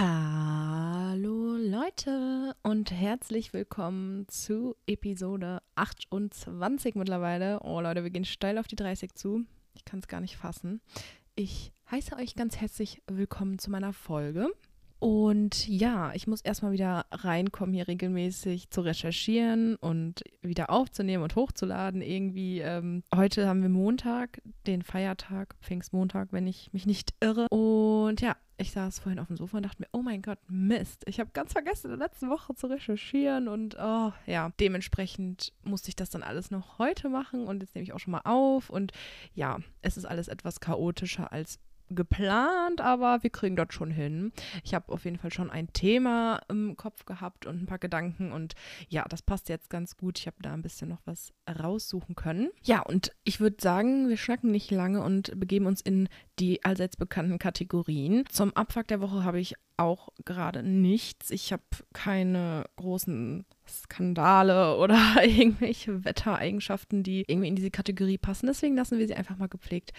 Hallo Leute und herzlich willkommen zu Episode 28 mittlerweile. Oh Leute, wir gehen steil auf die 30 zu. Ich kann es gar nicht fassen. Ich heiße euch ganz herzlich willkommen zu meiner Folge. Und ja, ich muss erstmal wieder reinkommen, hier regelmäßig zu recherchieren und wieder aufzunehmen und hochzuladen. Irgendwie, ähm, heute haben wir Montag, den Feiertag, Pfingstmontag, wenn ich mich nicht irre. Und ja, ich saß vorhin auf dem Sofa und dachte mir, oh mein Gott, Mist, ich habe ganz vergessen, in der letzten Woche zu recherchieren und oh, ja, dementsprechend musste ich das dann alles noch heute machen und jetzt nehme ich auch schon mal auf und ja, es ist alles etwas chaotischer als geplant, aber wir kriegen das schon hin. Ich habe auf jeden Fall schon ein Thema im Kopf gehabt und ein paar Gedanken und ja, das passt jetzt ganz gut. Ich habe da ein bisschen noch was raussuchen können. Ja, und ich würde sagen, wir schnacken nicht lange und begeben uns in die allseits bekannten Kategorien. Zum Abfuck der Woche habe ich auch gerade nichts. Ich habe keine großen Skandale oder irgendwelche Wettereigenschaften, die irgendwie in diese Kategorie passen. Deswegen lassen wir sie einfach mal gepflegt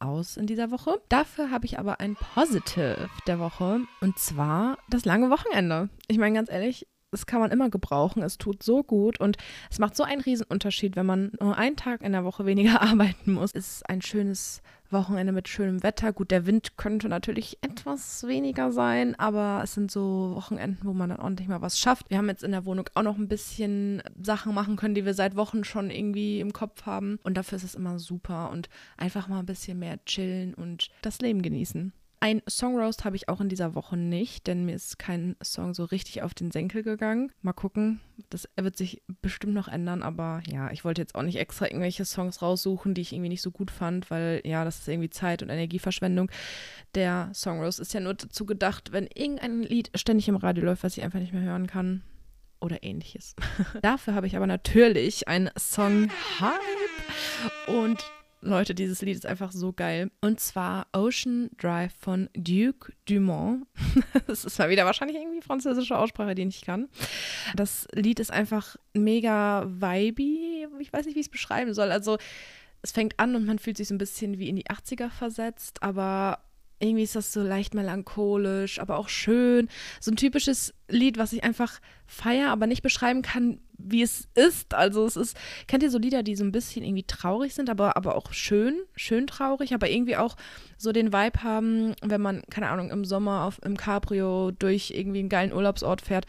aus in dieser Woche. Dafür habe ich aber ein Positive der Woche und zwar das lange Wochenende. Ich meine ganz ehrlich, das kann man immer gebrauchen. Es tut so gut und es macht so einen Riesenunterschied, wenn man nur einen Tag in der Woche weniger arbeiten muss. Es ist ein schönes Wochenende mit schönem Wetter. Gut, der Wind könnte natürlich etwas weniger sein, aber es sind so Wochenenden, wo man dann ordentlich mal was schafft. Wir haben jetzt in der Wohnung auch noch ein bisschen Sachen machen können, die wir seit Wochen schon irgendwie im Kopf haben. Und dafür ist es immer super und einfach mal ein bisschen mehr chillen und das Leben genießen. Ein Songroast habe ich auch in dieser Woche nicht, denn mir ist kein Song so richtig auf den Senkel gegangen. Mal gucken, das wird sich bestimmt noch ändern, aber ja, ich wollte jetzt auch nicht extra irgendwelche Songs raussuchen, die ich irgendwie nicht so gut fand, weil ja, das ist irgendwie Zeit und Energieverschwendung. Der Songroast ist ja nur dazu gedacht, wenn irgendein Lied ständig im Radio läuft, was ich einfach nicht mehr hören kann oder ähnliches. Dafür habe ich aber natürlich einen Song Hype und Leute, dieses Lied ist einfach so geil. Und zwar Ocean Drive von Duke Dumont. das ist mal wieder wahrscheinlich irgendwie französische Aussprache, die ich nicht kann. Das Lied ist einfach mega vibey. Ich weiß nicht, wie ich es beschreiben soll. Also, es fängt an und man fühlt sich so ein bisschen wie in die 80er versetzt, aber irgendwie ist das so leicht melancholisch, aber auch schön. So ein typisches Lied, was ich einfach feier, aber nicht beschreiben kann, wie es ist. Also es ist, kennt ihr so Lieder, die so ein bisschen irgendwie traurig sind, aber, aber auch schön, schön traurig, aber irgendwie auch so den Vibe haben, wenn man, keine Ahnung, im Sommer auf, im Cabrio durch irgendwie einen geilen Urlaubsort fährt,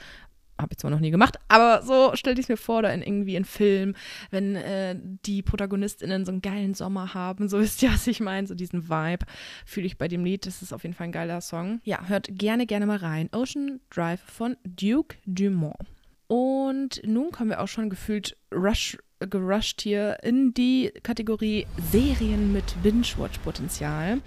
habe ich zwar noch nie gemacht, aber so stell ich es mir vor, da in irgendwie in Film, wenn äh, die ProtagonistInnen so einen geilen Sommer haben, so wisst ihr, was ich meine, so diesen Vibe fühle ich bei dem Lied. Das ist auf jeden Fall ein geiler Song. Ja, hört gerne, gerne mal rein. Ocean Drive von Duke Dumont. Und nun kommen wir auch schon gefühlt rush, gerusht hier in die Kategorie Serien mit Binge-Watch-Potenzial.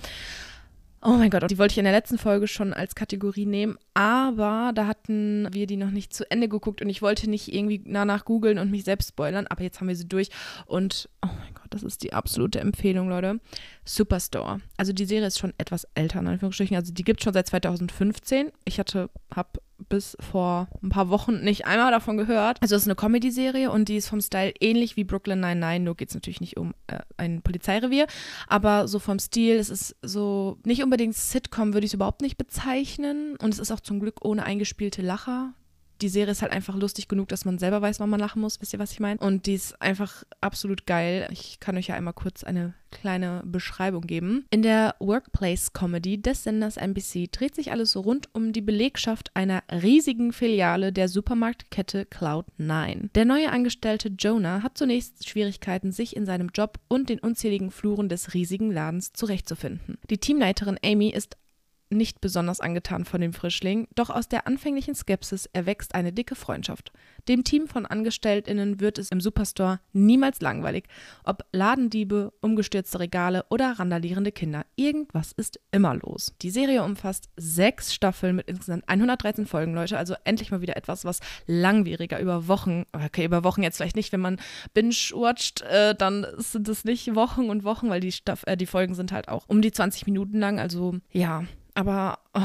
Oh mein Gott, die wollte ich in der letzten Folge schon als Kategorie nehmen, aber da hatten wir die noch nicht zu Ende geguckt und ich wollte nicht irgendwie danach googeln und mich selbst spoilern, aber jetzt haben wir sie durch und oh mein Gott, das ist die absolute Empfehlung, Leute. Superstore. Also die Serie ist schon etwas älter, in Anführungsstrichen, also die gibt es schon seit 2015. Ich hatte, habe bis vor ein paar Wochen nicht einmal davon gehört. Also es ist eine Comedy-Serie und die ist vom Style ähnlich wie Brooklyn Nine-Nine, nur geht es natürlich nicht um äh, ein Polizeirevier, aber so vom Stil, es ist so nicht unbedingt Sitcom, würde ich es überhaupt nicht bezeichnen. Und es ist auch zum Glück ohne eingespielte Lacher die Serie ist halt einfach lustig genug, dass man selber weiß, wann man lachen muss. Wisst ihr, was ich meine? Und die ist einfach absolut geil. Ich kann euch ja einmal kurz eine kleine Beschreibung geben. In der Workplace-Comedy des Senders NBC dreht sich alles rund um die Belegschaft einer riesigen Filiale der Supermarktkette Cloud9. Der neue Angestellte Jonah hat zunächst Schwierigkeiten, sich in seinem Job und den unzähligen Fluren des riesigen Ladens zurechtzufinden. Die Teamleiterin Amy ist nicht besonders angetan von dem Frischling, doch aus der anfänglichen Skepsis erwächst eine dicke Freundschaft. Dem Team von AngestelltInnen wird es im Superstore niemals langweilig. Ob Ladendiebe, umgestürzte Regale oder randalierende Kinder, irgendwas ist immer los. Die Serie umfasst sechs Staffeln mit insgesamt 113 Folgen, Leute, also endlich mal wieder etwas, was langwieriger über Wochen, okay, über Wochen jetzt vielleicht nicht, wenn man binge-watcht, äh, dann sind es nicht Wochen und Wochen, weil die, Staff äh, die Folgen sind halt auch um die 20 Minuten lang, also ja, aber oh,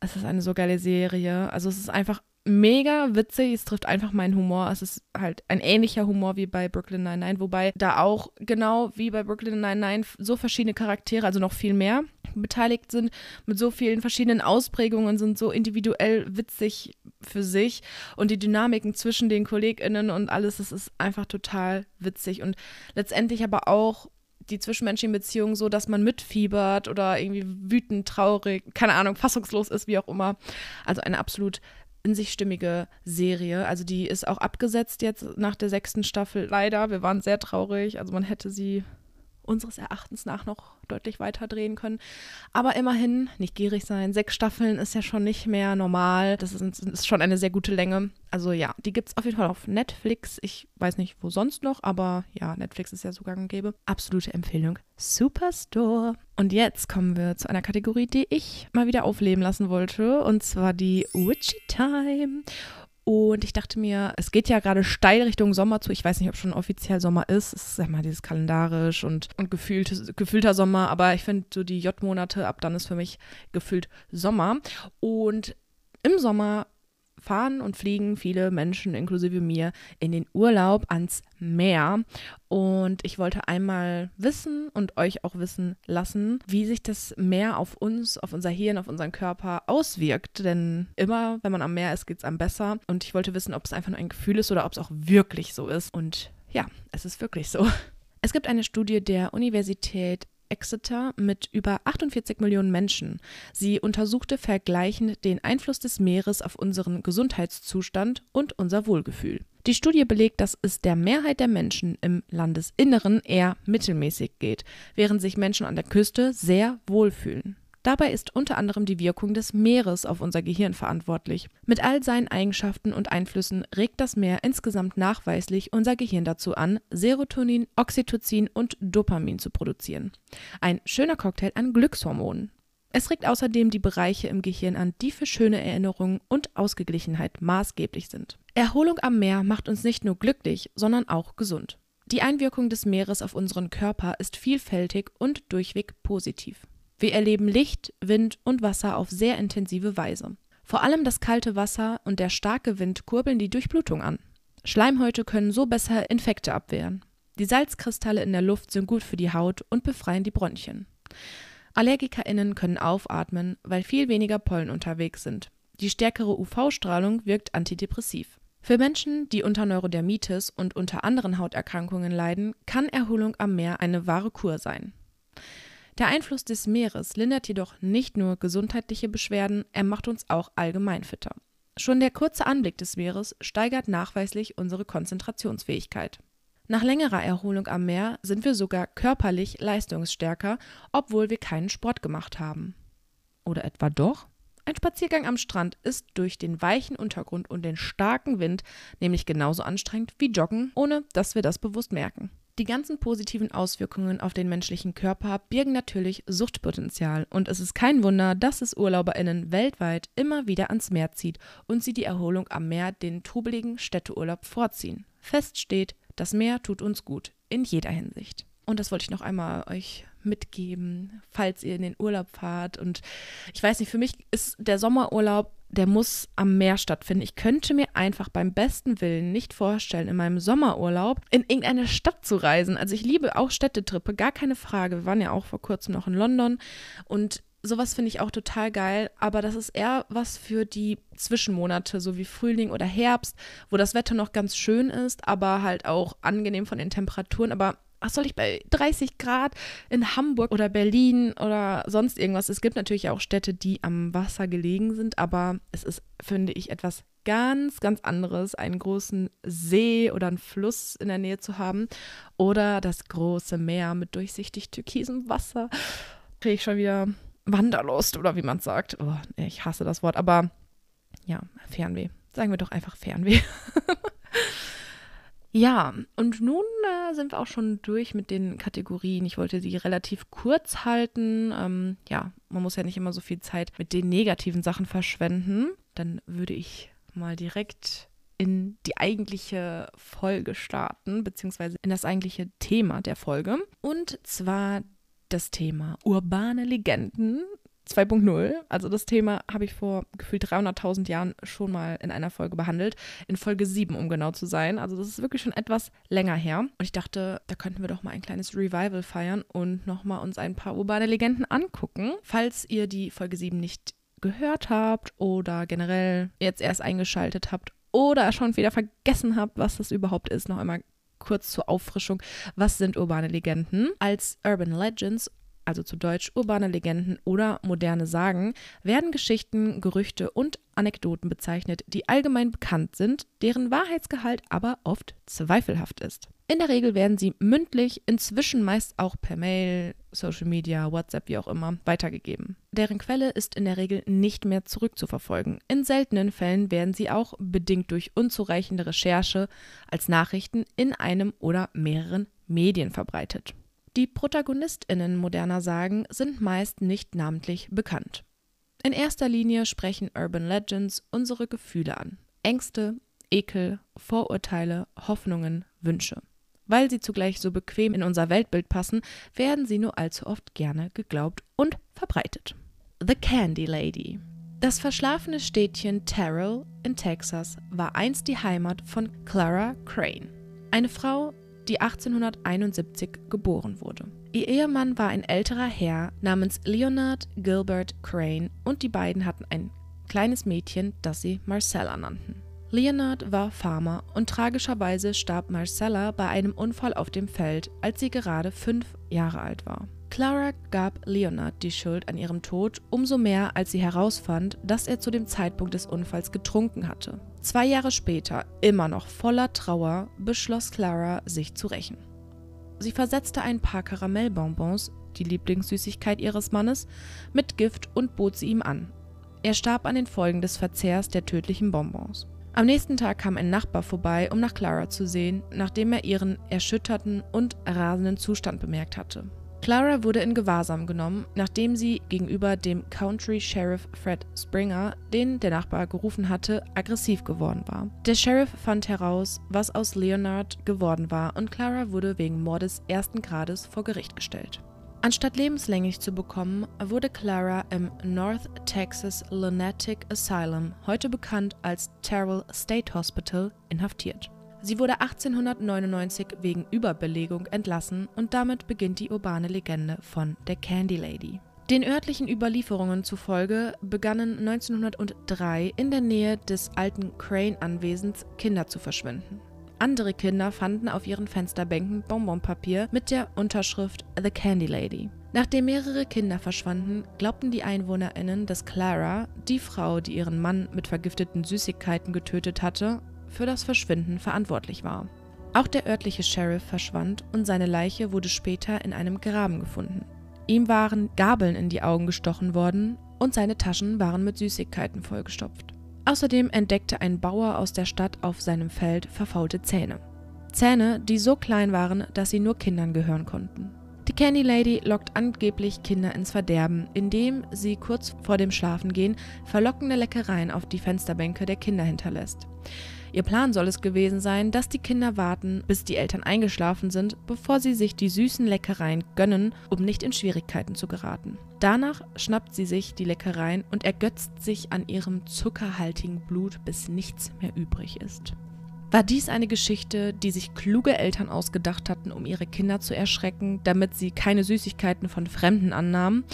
es ist eine so geile Serie. Also es ist einfach mega witzig. Es trifft einfach meinen Humor. Es ist halt ein ähnlicher Humor wie bei Brooklyn Nine-Nine, wobei da auch genau wie bei Brooklyn Nine-Nine so verschiedene Charaktere, also noch viel mehr, beteiligt sind, mit so vielen verschiedenen Ausprägungen, sind so individuell witzig für sich und die Dynamiken zwischen den KollegInnen und alles, das ist einfach total witzig und letztendlich aber auch die zwischenmenschlichen Beziehungen so, dass man mitfiebert oder irgendwie wütend, traurig, keine Ahnung, fassungslos ist, wie auch immer. Also eine absolut in sich stimmige Serie. Also die ist auch abgesetzt jetzt nach der sechsten Staffel. Leider, wir waren sehr traurig. Also man hätte sie unseres Erachtens nach noch deutlich weiter drehen können. Aber immerhin, nicht gierig sein. Sechs Staffeln ist ja schon nicht mehr normal. Das ist, ist schon eine sehr gute Länge. Also ja, die gibt es auf jeden Fall auf Netflix. Ich weiß nicht, wo sonst noch, aber ja, Netflix ist ja so gang. Absolute Empfehlung. Superstore. Und jetzt kommen wir zu einer Kategorie, die ich mal wieder aufleben lassen wollte. Und zwar die Witchy Time. Und ich dachte mir, es geht ja gerade steil Richtung Sommer zu. Ich weiß nicht, ob schon offiziell Sommer ist. Es ist sag mal dieses kalendarisch und, und gefühlt, gefühlter Sommer. Aber ich finde so die J-Monate, ab dann ist für mich gefühlt Sommer. Und im Sommer fahren und fliegen viele Menschen, inklusive mir, in den Urlaub ans Meer. Und ich wollte einmal wissen und euch auch wissen lassen, wie sich das Meer auf uns, auf unser Hirn, auf unseren Körper auswirkt. Denn immer, wenn man am Meer ist, geht es einem besser. Und ich wollte wissen, ob es einfach nur ein Gefühl ist oder ob es auch wirklich so ist. Und ja, es ist wirklich so. Es gibt eine Studie der Universität Exeter mit über 48 Millionen Menschen. Sie untersuchte vergleichend den Einfluss des Meeres auf unseren Gesundheitszustand und unser Wohlgefühl. Die Studie belegt, dass es der Mehrheit der Menschen im Landesinneren eher mittelmäßig geht, während sich Menschen an der Küste sehr wohlfühlen. Dabei ist unter anderem die Wirkung des Meeres auf unser Gehirn verantwortlich. Mit all seinen Eigenschaften und Einflüssen regt das Meer insgesamt nachweislich unser Gehirn dazu an, Serotonin, Oxytocin und Dopamin zu produzieren. Ein schöner Cocktail an Glückshormonen. Es regt außerdem die Bereiche im Gehirn an, die für schöne Erinnerungen und Ausgeglichenheit maßgeblich sind. Erholung am Meer macht uns nicht nur glücklich, sondern auch gesund. Die Einwirkung des Meeres auf unseren Körper ist vielfältig und durchweg positiv. Wir erleben Licht, Wind und Wasser auf sehr intensive Weise. Vor allem das kalte Wasser und der starke Wind kurbeln die Durchblutung an. Schleimhäute können so besser Infekte abwehren. Die Salzkristalle in der Luft sind gut für die Haut und befreien die Bronchien. AllergikerInnen können aufatmen, weil viel weniger Pollen unterwegs sind. Die stärkere UV-Strahlung wirkt antidepressiv. Für Menschen, die unter Neurodermitis und unter anderen Hauterkrankungen leiden, kann Erholung am Meer eine wahre Kur sein. Der Einfluss des Meeres lindert jedoch nicht nur gesundheitliche Beschwerden, er macht uns auch allgemein fitter. Schon der kurze Anblick des Meeres steigert nachweislich unsere Konzentrationsfähigkeit. Nach längerer Erholung am Meer sind wir sogar körperlich leistungsstärker, obwohl wir keinen Sport gemacht haben. Oder etwa doch? Ein Spaziergang am Strand ist durch den weichen Untergrund und den starken Wind nämlich genauso anstrengend wie Joggen, ohne dass wir das bewusst merken. Die ganzen positiven Auswirkungen auf den menschlichen Körper birgen natürlich Suchtpotenzial und es ist kein Wunder, dass es UrlauberInnen weltweit immer wieder ans Meer zieht und sie die Erholung am Meer den trubeligen Städteurlaub vorziehen. Fest steht, das Meer tut uns gut, in jeder Hinsicht. Und das wollte ich noch einmal euch mitgeben, falls ihr in den Urlaub fahrt. Und ich weiß nicht, für mich ist der Sommerurlaub der muss am Meer stattfinden. Ich könnte mir einfach beim besten Willen nicht vorstellen, in meinem Sommerurlaub in irgendeine Stadt zu reisen. Also ich liebe auch Städtetrippe, gar keine Frage. Wir waren ja auch vor kurzem noch in London und sowas finde ich auch total geil, aber das ist eher was für die Zwischenmonate, so wie Frühling oder Herbst, wo das Wetter noch ganz schön ist, aber halt auch angenehm von den Temperaturen. Aber was soll ich bei 30 Grad in Hamburg oder Berlin oder sonst irgendwas? Es gibt natürlich auch Städte, die am Wasser gelegen sind, aber es ist, finde ich, etwas ganz, ganz anderes, einen großen See oder einen Fluss in der Nähe zu haben oder das große Meer mit durchsichtig türkisem Wasser. Kriege ich schon wieder Wanderlust oder wie man sagt. Oh, ich hasse das Wort, aber ja, Fernweh. Sagen wir doch einfach Fernweh. Ja, und nun äh, sind wir auch schon durch mit den Kategorien. Ich wollte sie relativ kurz halten. Ähm, ja, man muss ja nicht immer so viel Zeit mit den negativen Sachen verschwenden. Dann würde ich mal direkt in die eigentliche Folge starten, beziehungsweise in das eigentliche Thema der Folge. Und zwar das Thema urbane Legenden 2.0. Also das Thema habe ich vor gefühlt 300.000 Jahren schon mal in einer Folge behandelt. In Folge 7, um genau zu sein. Also das ist wirklich schon etwas länger her. Und ich dachte, da könnten wir doch mal ein kleines Revival feiern und nochmal uns ein paar urbane Legenden angucken. Falls ihr die Folge 7 nicht gehört habt oder generell jetzt erst eingeschaltet habt oder schon wieder vergessen habt, was das überhaupt ist, noch einmal kurz zur Auffrischung. Was sind urbane Legenden? Als Urban Legends also zu Deutsch urbane Legenden oder moderne Sagen, werden Geschichten, Gerüchte und Anekdoten bezeichnet, die allgemein bekannt sind, deren Wahrheitsgehalt aber oft zweifelhaft ist. In der Regel werden sie mündlich, inzwischen meist auch per Mail, Social Media, WhatsApp, wie auch immer, weitergegeben. Deren Quelle ist in der Regel nicht mehr zurückzuverfolgen. In seltenen Fällen werden sie auch, bedingt durch unzureichende Recherche, als Nachrichten in einem oder mehreren Medien verbreitet. Die Protagonistinnen moderner Sagen sind meist nicht namentlich bekannt. In erster Linie sprechen Urban Legends unsere Gefühle an. Ängste, Ekel, Vorurteile, Hoffnungen, Wünsche. Weil sie zugleich so bequem in unser Weltbild passen, werden sie nur allzu oft gerne geglaubt und verbreitet. The Candy Lady. Das verschlafene Städtchen Terrell in Texas war einst die Heimat von Clara Crane, eine Frau, die 1871 geboren wurde. Ihr Ehemann war ein älterer Herr namens Leonard Gilbert Crane und die beiden hatten ein kleines Mädchen, das sie Marcella nannten. Leonard war Farmer und tragischerweise starb Marcella bei einem Unfall auf dem Feld, als sie gerade fünf Jahre alt war. Clara gab Leonard die Schuld an ihrem Tod, umso mehr als sie herausfand, dass er zu dem Zeitpunkt des Unfalls getrunken hatte. Zwei Jahre später, immer noch voller Trauer, beschloss Clara, sich zu rächen. Sie versetzte ein paar Karamellbonbons, die Lieblingssüßigkeit ihres Mannes, mit Gift und bot sie ihm an. Er starb an den Folgen des Verzehrs der tödlichen Bonbons. Am nächsten Tag kam ein Nachbar vorbei, um nach Clara zu sehen, nachdem er ihren erschütterten und rasenden Zustand bemerkt hatte. Clara wurde in Gewahrsam genommen, nachdem sie gegenüber dem Country Sheriff Fred Springer, den der Nachbar gerufen hatte, aggressiv geworden war. Der Sheriff fand heraus, was aus Leonard geworden war und Clara wurde wegen Mordes ersten Grades vor Gericht gestellt. Anstatt lebenslänglich zu bekommen, wurde Clara im North Texas Lunatic Asylum, heute bekannt als Terrell State Hospital, inhaftiert. Sie wurde 1899 wegen Überbelegung entlassen und damit beginnt die urbane Legende von der Candy Lady. Den örtlichen Überlieferungen zufolge begannen 1903 in der Nähe des alten Crane-Anwesens Kinder zu verschwinden. Andere Kinder fanden auf ihren Fensterbänken Bonbonpapier mit der Unterschrift The Candy Lady. Nachdem mehrere Kinder verschwanden, glaubten die EinwohnerInnen, dass Clara, die Frau, die ihren Mann mit vergifteten Süßigkeiten getötet hatte, für das Verschwinden verantwortlich war. Auch der örtliche Sheriff verschwand und seine Leiche wurde später in einem Graben gefunden. Ihm waren Gabeln in die Augen gestochen worden und seine Taschen waren mit Süßigkeiten vollgestopft. Außerdem entdeckte ein Bauer aus der Stadt auf seinem Feld verfaulte Zähne. Zähne, die so klein waren, dass sie nur Kindern gehören konnten. Die Candy Lady lockt angeblich Kinder ins Verderben, indem sie kurz vor dem Schlafengehen verlockende Leckereien auf die Fensterbänke der Kinder hinterlässt. Ihr Plan soll es gewesen sein, dass die Kinder warten, bis die Eltern eingeschlafen sind, bevor sie sich die süßen Leckereien gönnen, um nicht in Schwierigkeiten zu geraten. Danach schnappt sie sich die Leckereien und ergötzt sich an ihrem zuckerhaltigen Blut, bis nichts mehr übrig ist. War dies eine Geschichte, die sich kluge Eltern ausgedacht hatten, um ihre Kinder zu erschrecken, damit sie keine Süßigkeiten von Fremden annahmen?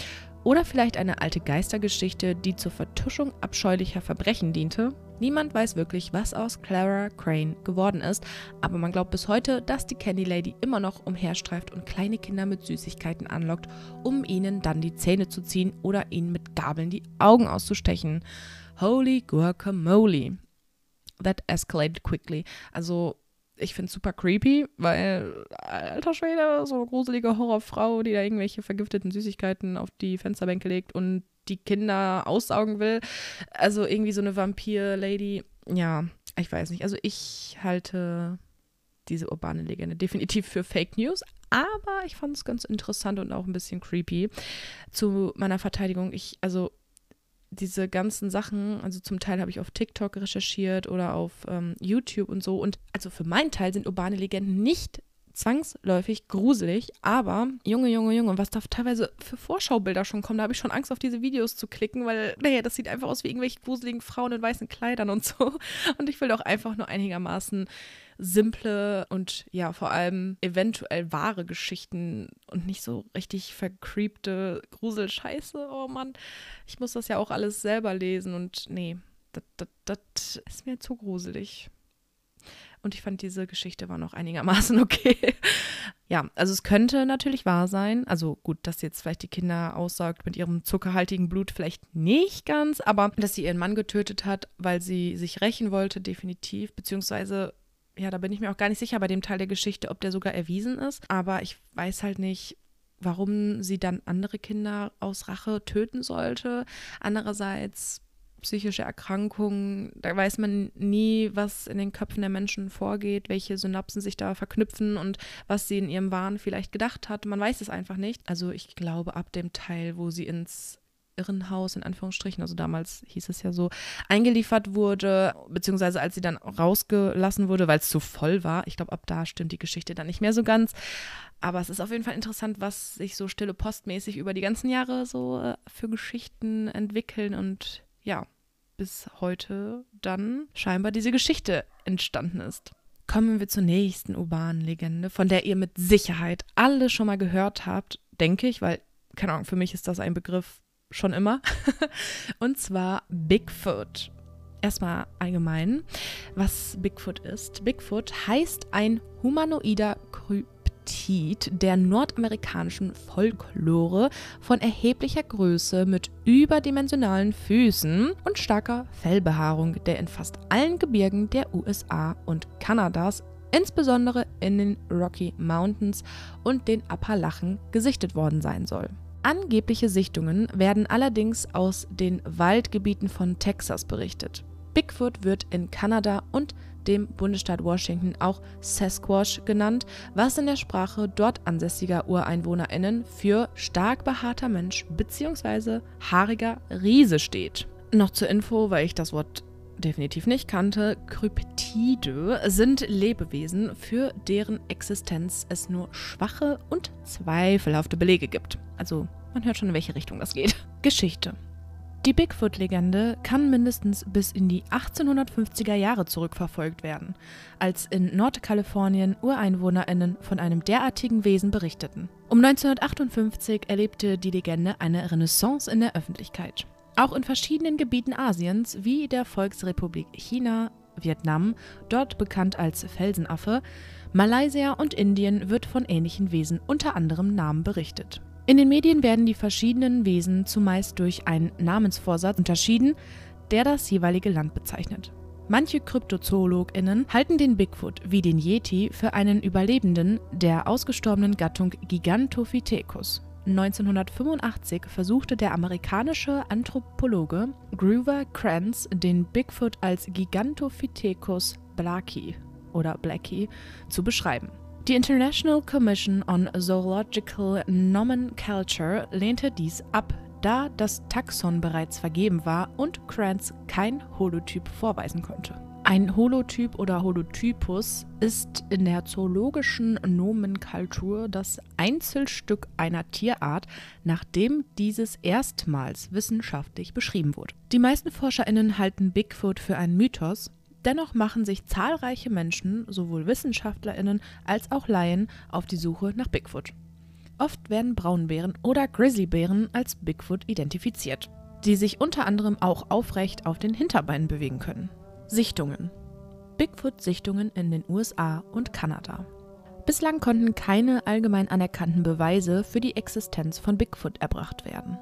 Oder vielleicht eine alte Geistergeschichte, die zur Vertuschung abscheulicher Verbrechen diente? Niemand weiß wirklich, was aus Clara Crane geworden ist, aber man glaubt bis heute, dass die Candy Lady immer noch umherstreift und kleine Kinder mit Süßigkeiten anlockt, um ihnen dann die Zähne zu ziehen oder ihnen mit Gabeln die Augen auszustechen. Holy guacamole. That escalated quickly. Also ich finde es super creepy, weil, alter Schwede, so eine gruselige Horrorfrau, die da irgendwelche vergifteten Süßigkeiten auf die Fensterbänke legt und die Kinder aussaugen will. Also irgendwie so eine Vampir-Lady. Ja, ich weiß nicht. Also ich halte diese urbane Legende definitiv für Fake News, aber ich fand es ganz interessant und auch ein bisschen creepy. Zu meiner Verteidigung, ich, also diese ganzen Sachen, also zum Teil habe ich auf TikTok recherchiert oder auf ähm, YouTube und so. Und also für meinen Teil sind urbane Legenden nicht zwangsläufig gruselig, aber Junge, Junge, Junge, was da teilweise für Vorschaubilder schon kommen, da habe ich schon Angst auf diese Videos zu klicken, weil, naja, das sieht einfach aus wie irgendwelche gruseligen Frauen in weißen Kleidern und so. Und ich will doch einfach nur einigermaßen simple und ja, vor allem eventuell wahre Geschichten und nicht so richtig vercreepte Gruselscheiße. Oh Mann, ich muss das ja auch alles selber lesen und nee, das ist mir zu gruselig. Und ich fand, diese Geschichte war noch einigermaßen okay. ja, also es könnte natürlich wahr sein. Also gut, dass jetzt vielleicht die Kinder aussagt mit ihrem zuckerhaltigen Blut vielleicht nicht ganz, aber dass sie ihren Mann getötet hat, weil sie sich rächen wollte, definitiv. Beziehungsweise, ja, da bin ich mir auch gar nicht sicher bei dem Teil der Geschichte, ob der sogar erwiesen ist. Aber ich weiß halt nicht, warum sie dann andere Kinder aus Rache töten sollte. Andererseits psychische Erkrankungen, da weiß man nie, was in den Köpfen der Menschen vorgeht, welche Synapsen sich da verknüpfen und was sie in ihrem Wahn vielleicht gedacht hat. Man weiß es einfach nicht. Also ich glaube, ab dem Teil, wo sie ins Irrenhaus in Anführungsstrichen, also damals hieß es ja so, eingeliefert wurde, beziehungsweise als sie dann rausgelassen wurde, weil es zu voll war. Ich glaube, ab da stimmt die Geschichte dann nicht mehr so ganz. Aber es ist auf jeden Fall interessant, was sich so stille postmäßig über die ganzen Jahre so äh, für Geschichten entwickeln und ja, bis heute dann scheinbar diese Geschichte entstanden ist. Kommen wir zur nächsten urbanen Legende, von der ihr mit Sicherheit alle schon mal gehört habt, denke ich, weil, keine Ahnung, für mich ist das ein Begriff schon immer. Und zwar Bigfoot. Erstmal allgemein, was Bigfoot ist. Bigfoot heißt ein humanoider Kryp Appetit der nordamerikanischen Folklore von erheblicher Größe mit überdimensionalen Füßen und starker Fellbehaarung, der in fast allen Gebirgen der USA und Kanadas, insbesondere in den Rocky Mountains und den Appalachen, gesichtet worden sein soll. Angebliche Sichtungen werden allerdings aus den Waldgebieten von Texas berichtet. Bigfoot wird in Kanada und dem Bundesstaat Washington auch Sasquatch genannt, was in der Sprache dort ansässiger UreinwohnerInnen für stark behaarter Mensch bzw. haariger Riese steht. Noch zur Info, weil ich das Wort definitiv nicht kannte, Kryptide sind Lebewesen, für deren Existenz es nur schwache und zweifelhafte Belege gibt. Also man hört schon, in welche Richtung das geht. Geschichte. Die Bigfoot-Legende kann mindestens bis in die 1850er Jahre zurückverfolgt werden, als in Nordkalifornien UreinwohnerInnen von einem derartigen Wesen berichteten. Um 1958 erlebte die Legende eine Renaissance in der Öffentlichkeit. Auch in verschiedenen Gebieten Asiens, wie der Volksrepublik China, Vietnam, dort bekannt als Felsenaffe, Malaysia und Indien wird von ähnlichen Wesen unter anderem Namen berichtet. In den Medien werden die verschiedenen Wesen zumeist durch einen Namensvorsatz unterschieden, der das jeweilige Land bezeichnet. Manche KryptozoologInnen halten den Bigfoot wie den Yeti für einen Überlebenden der ausgestorbenen Gattung Gigantopithecus. 1985 versuchte der amerikanische Anthropologe Grover Kranz den Bigfoot als Gigantopithecus blacki oder Blackie zu beschreiben. Die International Commission on Zoological Nomenclature lehnte dies ab, da das Taxon bereits vergeben war und Krantz kein Holotyp vorweisen konnte. Ein Holotyp oder Holotypus ist in der zoologischen Nomenklatur das Einzelstück einer Tierart, nachdem dieses erstmals wissenschaftlich beschrieben wurde. Die meisten ForscherInnen halten Bigfoot für einen Mythos, Dennoch machen sich zahlreiche Menschen, sowohl Wissenschaftlerinnen als auch Laien, auf die Suche nach Bigfoot. Oft werden Braunbären oder Grizzlybären als Bigfoot identifiziert, die sich unter anderem auch aufrecht auf den Hinterbeinen bewegen können. Sichtungen. Bigfoot-Sichtungen in den USA und Kanada. Bislang konnten keine allgemein anerkannten Beweise für die Existenz von Bigfoot erbracht werden.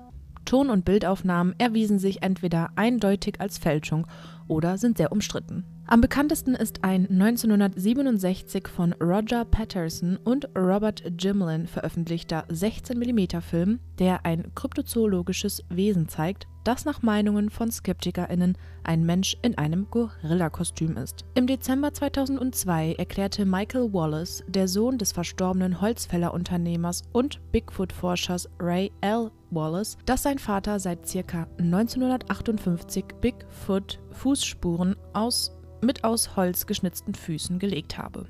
Ton- und Bildaufnahmen erwiesen sich entweder eindeutig als Fälschung oder sind sehr umstritten. Am bekanntesten ist ein 1967 von Roger Patterson und Robert Gimlin veröffentlichter 16mm Film, der ein kryptozoologisches Wesen zeigt, das nach Meinungen von SkeptikerInnen ein Mensch in einem Gorilla-Kostüm ist. Im Dezember 2002 erklärte Michael Wallace, der Sohn des verstorbenen Holzfällerunternehmers und Bigfoot-Forschers Ray L. Wallace, dass sein Vater seit ca. 1958 Bigfoot-Fußspuren aus, mit aus Holz geschnitzten Füßen gelegt habe.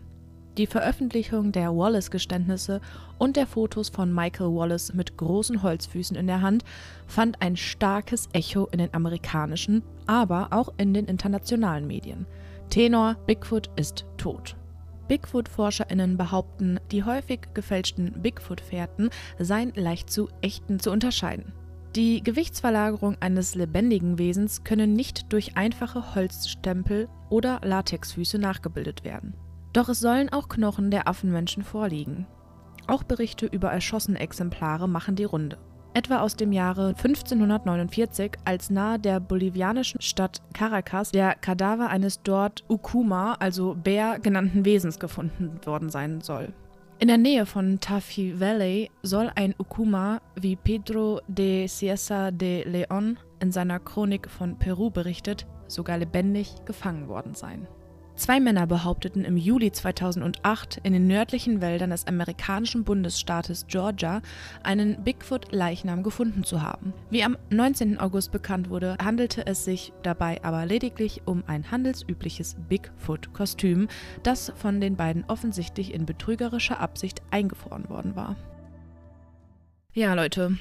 Die Veröffentlichung der Wallace-Geständnisse und der Fotos von Michael Wallace mit großen Holzfüßen in der Hand fand ein starkes Echo in den amerikanischen, aber auch in den internationalen Medien. Tenor Bigfoot ist tot. Bigfoot-ForscherInnen behaupten, die häufig gefälschten Bigfoot-Fährten seien leicht zu echten zu unterscheiden. Die Gewichtsverlagerung eines lebendigen Wesens können nicht durch einfache Holzstempel oder Latexfüße nachgebildet werden. Doch es sollen auch Knochen der Affenmenschen vorliegen. Auch Berichte über erschossene Exemplare machen die Runde. Etwa aus dem Jahre 1549, als nahe der bolivianischen Stadt Caracas der Kadaver eines dort Ukuma, also Bär genannten Wesens gefunden worden sein soll. In der Nähe von Tafi Valley soll ein Ukuma, wie Pedro de Ciesa de Leon in seiner Chronik von Peru berichtet, sogar lebendig gefangen worden sein. Zwei Männer behaupteten im Juli 2008 in den nördlichen Wäldern des amerikanischen Bundesstaates Georgia einen Bigfoot-Leichnam gefunden zu haben. Wie am 19. August bekannt wurde, handelte es sich dabei aber lediglich um ein handelsübliches Bigfoot-Kostüm, das von den beiden offensichtlich in betrügerischer Absicht eingefroren worden war. Ja, Leute,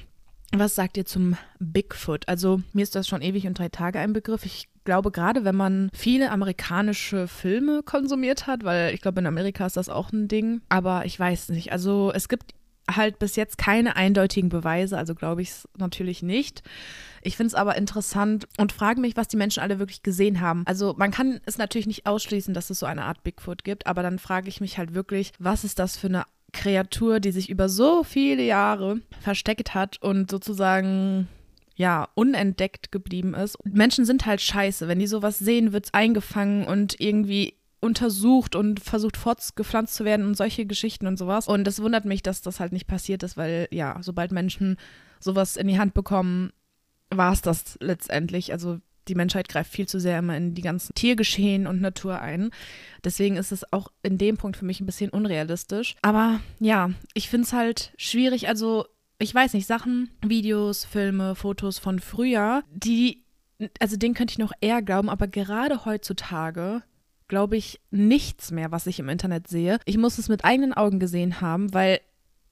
was sagt ihr zum Bigfoot? Also mir ist das schon ewig und drei Tage ein Begriff. Ich glaube, gerade wenn man viele amerikanische Filme konsumiert hat, weil ich glaube, in Amerika ist das auch ein Ding. Aber ich weiß nicht. Also es gibt halt bis jetzt keine eindeutigen Beweise, also glaube ich es natürlich nicht. Ich finde es aber interessant und frage mich, was die Menschen alle wirklich gesehen haben. Also man kann es natürlich nicht ausschließen, dass es so eine Art Bigfoot gibt, aber dann frage ich mich halt wirklich, was ist das für eine Kreatur, die sich über so viele Jahre versteckt hat und sozusagen ja, unentdeckt geblieben ist. Menschen sind halt scheiße. Wenn die sowas sehen, wird es eingefangen und irgendwie untersucht und versucht fortgepflanzt zu werden und solche Geschichten und sowas. Und es wundert mich, dass das halt nicht passiert ist, weil ja, sobald Menschen sowas in die Hand bekommen, war es das letztendlich. Also die Menschheit greift viel zu sehr immer in die ganzen Tiergeschehen und Natur ein. Deswegen ist es auch in dem Punkt für mich ein bisschen unrealistisch. Aber ja, ich finde es halt schwierig. Also, ich weiß nicht, Sachen, Videos, Filme, Fotos von früher, die, also denen könnte ich noch eher glauben, aber gerade heutzutage glaube ich nichts mehr, was ich im Internet sehe. Ich muss es mit eigenen Augen gesehen haben, weil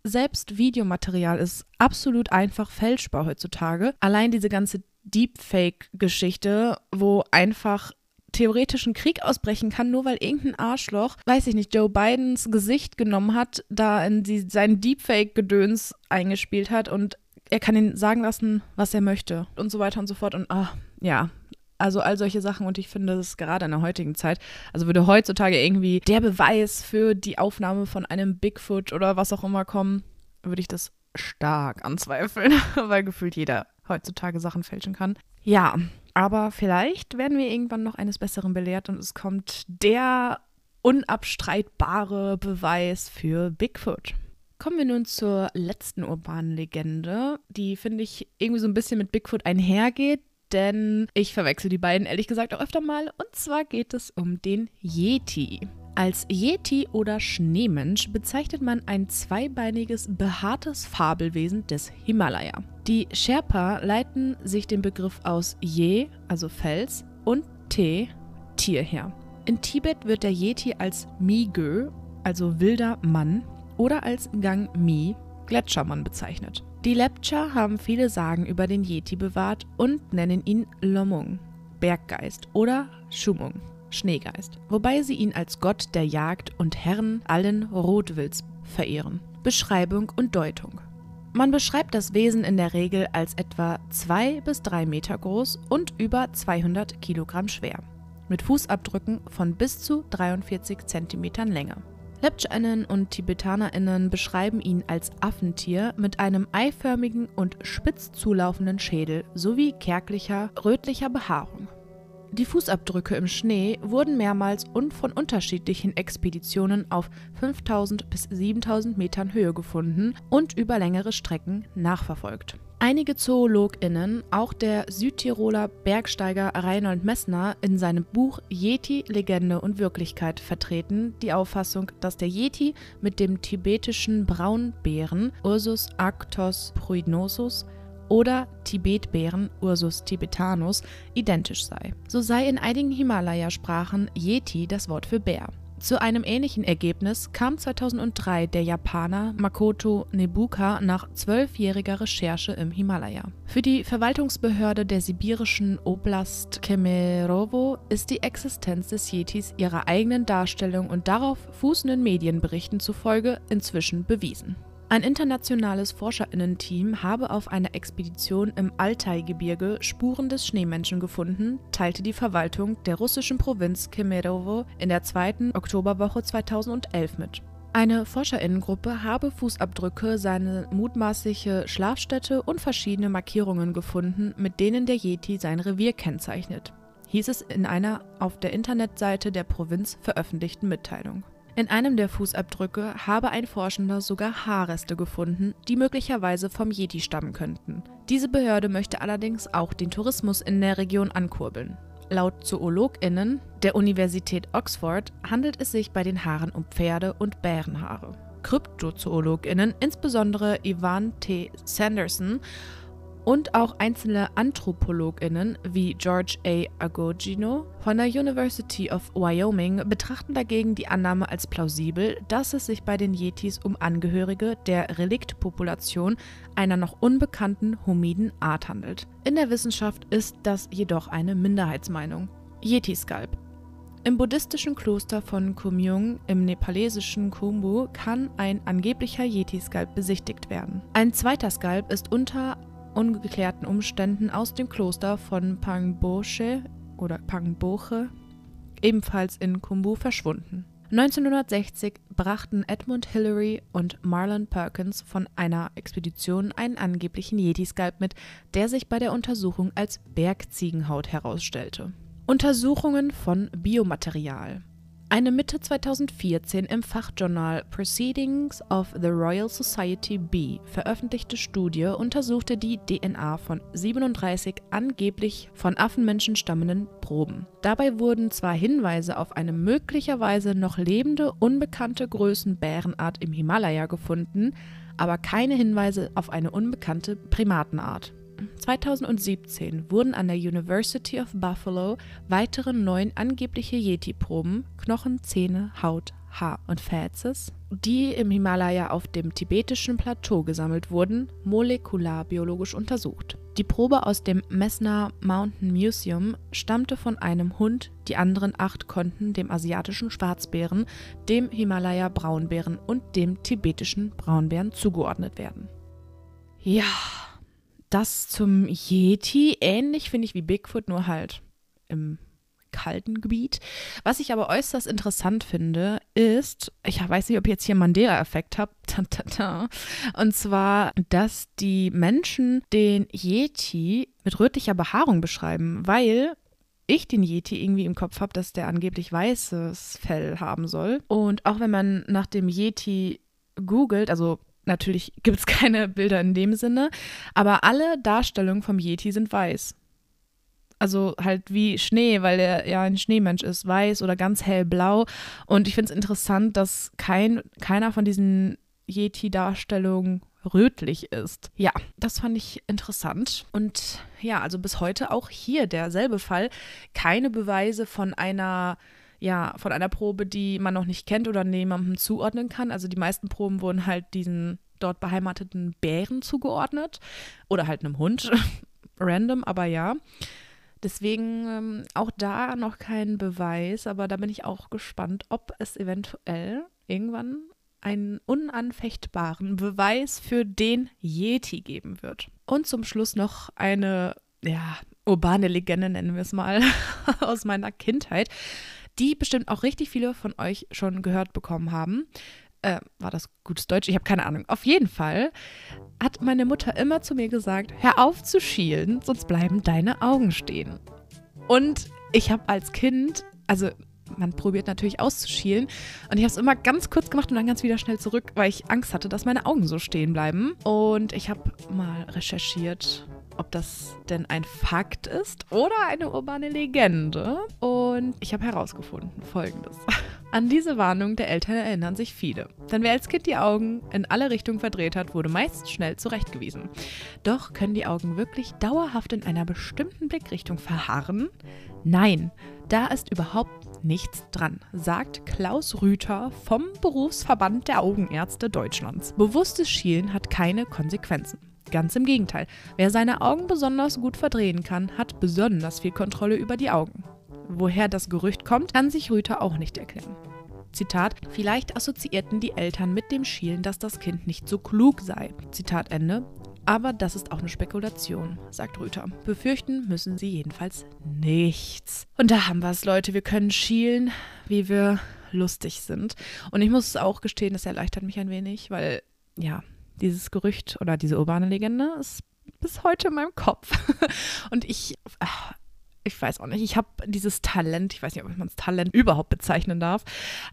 selbst Videomaterial ist absolut einfach fälschbar heutzutage. Allein diese ganze Deepfake-Geschichte, wo einfach theoretisch ein Krieg ausbrechen kann, nur weil irgendein Arschloch, weiß ich nicht, Joe Bidens Gesicht genommen hat, da in die, sein Deepfake-Gedöns eingespielt hat und er kann ihn sagen lassen, was er möchte und so weiter und so fort. Und ach, ja, also all solche Sachen und ich finde es gerade in der heutigen Zeit, also würde heutzutage irgendwie der Beweis für die Aufnahme von einem Bigfoot oder was auch immer kommen, würde ich das stark anzweifeln, weil gefühlt jeder heutzutage Sachen fälschen kann. Ja, aber vielleicht werden wir irgendwann noch eines Besseren belehrt und es kommt der unabstreitbare Beweis für Bigfoot. Kommen wir nun zur letzten urbanen Legende, die finde ich irgendwie so ein bisschen mit Bigfoot einhergeht, denn ich verwechsel die beiden ehrlich gesagt auch öfter mal. Und zwar geht es um den Yeti. Als Yeti oder Schneemensch bezeichnet man ein zweibeiniges, behaartes Fabelwesen des Himalaya. Die Sherpa leiten sich den Begriff aus Ye, also Fels, und Te, Tier her. In Tibet wird der Yeti als Mi-Gö, also wilder Mann, oder als Gang Mi, Gletschermann bezeichnet. Die Lepcha haben viele Sagen über den Yeti bewahrt und nennen ihn Lomung, Berggeist oder Shumung, Schneegeist, wobei sie ihn als Gott der Jagd und Herrn allen Rotwilds verehren. Beschreibung und Deutung. Man beschreibt das Wesen in der Regel als etwa 2 bis 3 Meter groß und über 200 Kilogramm schwer, mit Fußabdrücken von bis zu 43 Zentimetern Länge. Leptschaninnen und TibetanerInnen beschreiben ihn als Affentier mit einem eiförmigen und spitz zulaufenden Schädel sowie kärglicher, rötlicher Behaarung. Die Fußabdrücke im Schnee wurden mehrmals und von unterschiedlichen Expeditionen auf 5000 bis 7000 Metern Höhe gefunden und über längere Strecken nachverfolgt. Einige ZoologInnen, auch der Südtiroler Bergsteiger Reinhold Messner, in seinem Buch Yeti, Legende und Wirklichkeit vertreten die Auffassung, dass der Yeti mit dem tibetischen Braunbären Ursus arctos pruinosus oder Tibetbären Ursus tibetanus identisch sei. So sei in einigen Himalaya-Sprachen Yeti das Wort für Bär. Zu einem ähnlichen Ergebnis kam 2003 der Japaner Makoto Nebuka nach zwölfjähriger Recherche im Himalaya. Für die Verwaltungsbehörde der sibirischen Oblast Kemerovo ist die Existenz des Yetis ihrer eigenen Darstellung und darauf fußenden Medienberichten zufolge inzwischen bewiesen. Ein internationales Forscherinnen-Team habe auf einer Expedition im Altai-Gebirge Spuren des Schneemenschen gefunden, teilte die Verwaltung der russischen Provinz Kemerovo in der zweiten Oktoberwoche 2011 mit. Eine Forscherinnengruppe habe Fußabdrücke, seine mutmaßliche Schlafstätte und verschiedene Markierungen gefunden, mit denen der Yeti sein Revier kennzeichnet, hieß es in einer auf der Internetseite der Provinz veröffentlichten Mitteilung. In einem der Fußabdrücke habe ein Forschender sogar Haarreste gefunden, die möglicherweise vom Yeti stammen könnten. Diese Behörde möchte allerdings auch den Tourismus in der Region ankurbeln. Laut ZoologInnen der Universität Oxford handelt es sich bei den Haaren um Pferde- und Bärenhaare. KryptozoologInnen, insbesondere Ivan T. Sanderson und auch einzelne AnthropologInnen wie George A. Agogino von der University of Wyoming betrachten dagegen die Annahme als plausibel, dass es sich bei den Yetis um Angehörige der Reliktpopulation einer noch unbekannten homiden Art handelt. In der Wissenschaft ist das jedoch eine Minderheitsmeinung. Yeti-Skalp im buddhistischen Kloster von Kumyung im nepalesischen Khumbu kann ein angeblicher Yeti-Skalp besichtigt werden. Ein zweiter Skalp ist unter ungeklärten Umständen aus dem Kloster von Pangboche oder Pangboche, ebenfalls in Kumbu, verschwunden. 1960 brachten Edmund Hillary und Marlon Perkins von einer Expedition einen angeblichen Yeti-Skalp mit, der sich bei der Untersuchung als Bergziegenhaut herausstellte. Untersuchungen von Biomaterial eine Mitte 2014 im Fachjournal Proceedings of the Royal Society B veröffentlichte Studie untersuchte die DNA von 37 angeblich von Affenmenschen stammenden Proben. Dabei wurden zwar Hinweise auf eine möglicherweise noch lebende, unbekannte Größenbärenart im Himalaya gefunden, aber keine Hinweise auf eine unbekannte Primatenart. 2017 wurden an der University of Buffalo weitere neun angebliche Yeti-Proben, Knochen, Zähne, Haut, Haar und Fäzes, die im Himalaya auf dem tibetischen Plateau gesammelt wurden, molekularbiologisch untersucht. Die Probe aus dem Messner Mountain Museum stammte von einem Hund, die anderen acht konnten dem asiatischen Schwarzbären, dem Himalaya Braunbären und dem tibetischen Braunbären zugeordnet werden. Ja, das zum Yeti. Ähnlich finde ich wie Bigfoot, nur halt im kalten Gebiet. Was ich aber äußerst interessant finde, ist, ich weiß nicht, ob ihr jetzt hier Mandela-Effekt habt, und zwar, dass die Menschen den Yeti mit rötlicher Behaarung beschreiben, weil ich den Yeti irgendwie im Kopf habe, dass der angeblich weißes Fell haben soll. Und auch wenn man nach dem Yeti googelt, also Natürlich gibt es keine Bilder in dem Sinne, aber alle Darstellungen vom Yeti sind weiß. Also halt wie Schnee, weil er ja ein Schneemensch ist, weiß oder ganz hellblau. Und ich finde es interessant, dass kein, keiner von diesen Yeti-Darstellungen rötlich ist. Ja, das fand ich interessant. Und ja, also bis heute auch hier derselbe Fall. Keine Beweise von einer ja, von einer Probe, die man noch nicht kennt oder jemandem zuordnen kann. Also die meisten Proben wurden halt diesen dort beheimateten Bären zugeordnet oder halt einem Hund. Random, aber ja. Deswegen ähm, auch da noch kein Beweis, aber da bin ich auch gespannt, ob es eventuell irgendwann einen unanfechtbaren Beweis für den Yeti geben wird. Und zum Schluss noch eine, ja, urbane Legende nennen wir es mal, aus meiner Kindheit die bestimmt auch richtig viele von euch schon gehört bekommen haben. Äh, war das gutes Deutsch? Ich habe keine Ahnung. Auf jeden Fall hat meine Mutter immer zu mir gesagt, hör auf zu schielen, sonst bleiben deine Augen stehen. Und ich habe als Kind, also man probiert natürlich auszuschielen. Und ich habe es immer ganz kurz gemacht und dann ganz wieder schnell zurück, weil ich Angst hatte, dass meine Augen so stehen bleiben. Und ich habe mal recherchiert, ob das denn ein Fakt ist oder eine urbane Legende. Und ich habe herausgefunden folgendes. An diese Warnung der Eltern erinnern sich viele. Denn wer als Kind die Augen in alle Richtungen verdreht hat, wurde meist schnell zurechtgewiesen. Doch können die Augen wirklich dauerhaft in einer bestimmten Blickrichtung verharren? Nein, Da ist überhaupt nichts dran, sagt Klaus Rüther vom Berufsverband der Augenärzte Deutschlands. Bewusstes Schielen hat keine Konsequenzen. Ganz im Gegenteil. Wer seine Augen besonders gut verdrehen kann, hat besonders viel Kontrolle über die Augen. Woher das Gerücht kommt, kann sich Rüther auch nicht erklären. Zitat, vielleicht assoziierten die Eltern mit dem Schielen, dass das Kind nicht so klug sei. Zitat Ende. Aber das ist auch eine Spekulation, sagt Rüther. Befürchten müssen sie jedenfalls nichts. Und da haben wir es, Leute. Wir können schielen, wie wir lustig sind. Und ich muss auch gestehen, das erleichtert mich ein wenig, weil, ja, dieses Gerücht oder diese urbane Legende ist bis heute in meinem Kopf. Und ich, ach, ich weiß auch nicht, ich habe dieses Talent, ich weiß nicht, ob man es Talent überhaupt bezeichnen darf,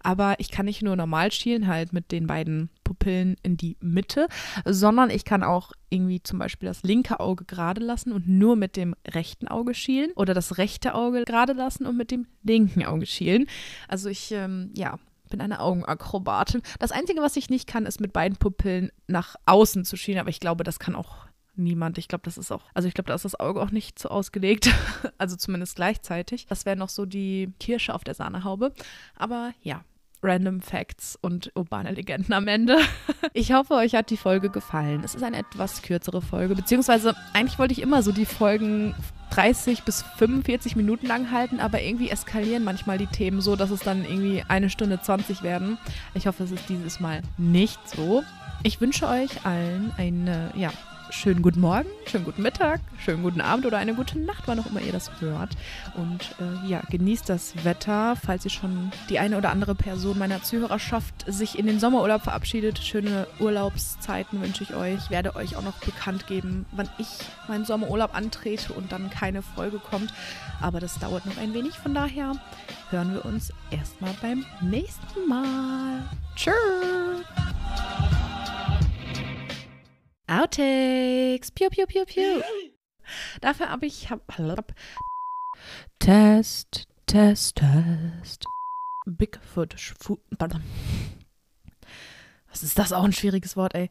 aber ich kann nicht nur normal schielen, halt mit den beiden Pupillen in die Mitte, sondern ich kann auch irgendwie zum Beispiel das linke Auge gerade lassen und nur mit dem rechten Auge schielen oder das rechte Auge gerade lassen und mit dem linken Auge schielen. Also ich, ähm, ja, bin eine Augenakrobatin. Das Einzige, was ich nicht kann, ist mit beiden Pupillen nach außen zu schielen, aber ich glaube, das kann auch niemand. Ich glaube, das ist auch, also ich glaube, da ist das Auge auch nicht so ausgelegt. also zumindest gleichzeitig. Das wäre noch so die Kirsche auf der Sahnehaube. Aber ja, Random Facts und urbane Legenden am Ende. Ich hoffe, euch hat die Folge gefallen. Es ist eine etwas kürzere Folge, beziehungsweise eigentlich wollte ich immer so die Folgen 30 bis 45 Minuten lang halten, aber irgendwie eskalieren manchmal die Themen so, dass es dann irgendwie eine Stunde 20 werden. Ich hoffe, es ist dieses Mal nicht so. Ich wünsche euch allen eine, ja, schönen guten Morgen, schönen guten Mittag, schönen guten Abend oder eine gute Nacht, wann auch immer ihr das hört. Und äh, ja, genießt das Wetter, falls ihr schon die eine oder andere Person meiner Zuhörerschaft sich in den Sommerurlaub verabschiedet. Schöne Urlaubszeiten wünsche ich euch. Ich werde euch auch noch bekannt geben, wann ich meinen Sommerurlaub antrete und dann keine Folge kommt. Aber das dauert noch ein wenig. Von daher hören wir uns erstmal beim nächsten Mal. Tschüss. Outtakes. Piu, piu, piu, piu. Dafür habe ich. Hab, Test, Test, Test. Bigfoot. Was ist das auch ein schwieriges Wort, ey?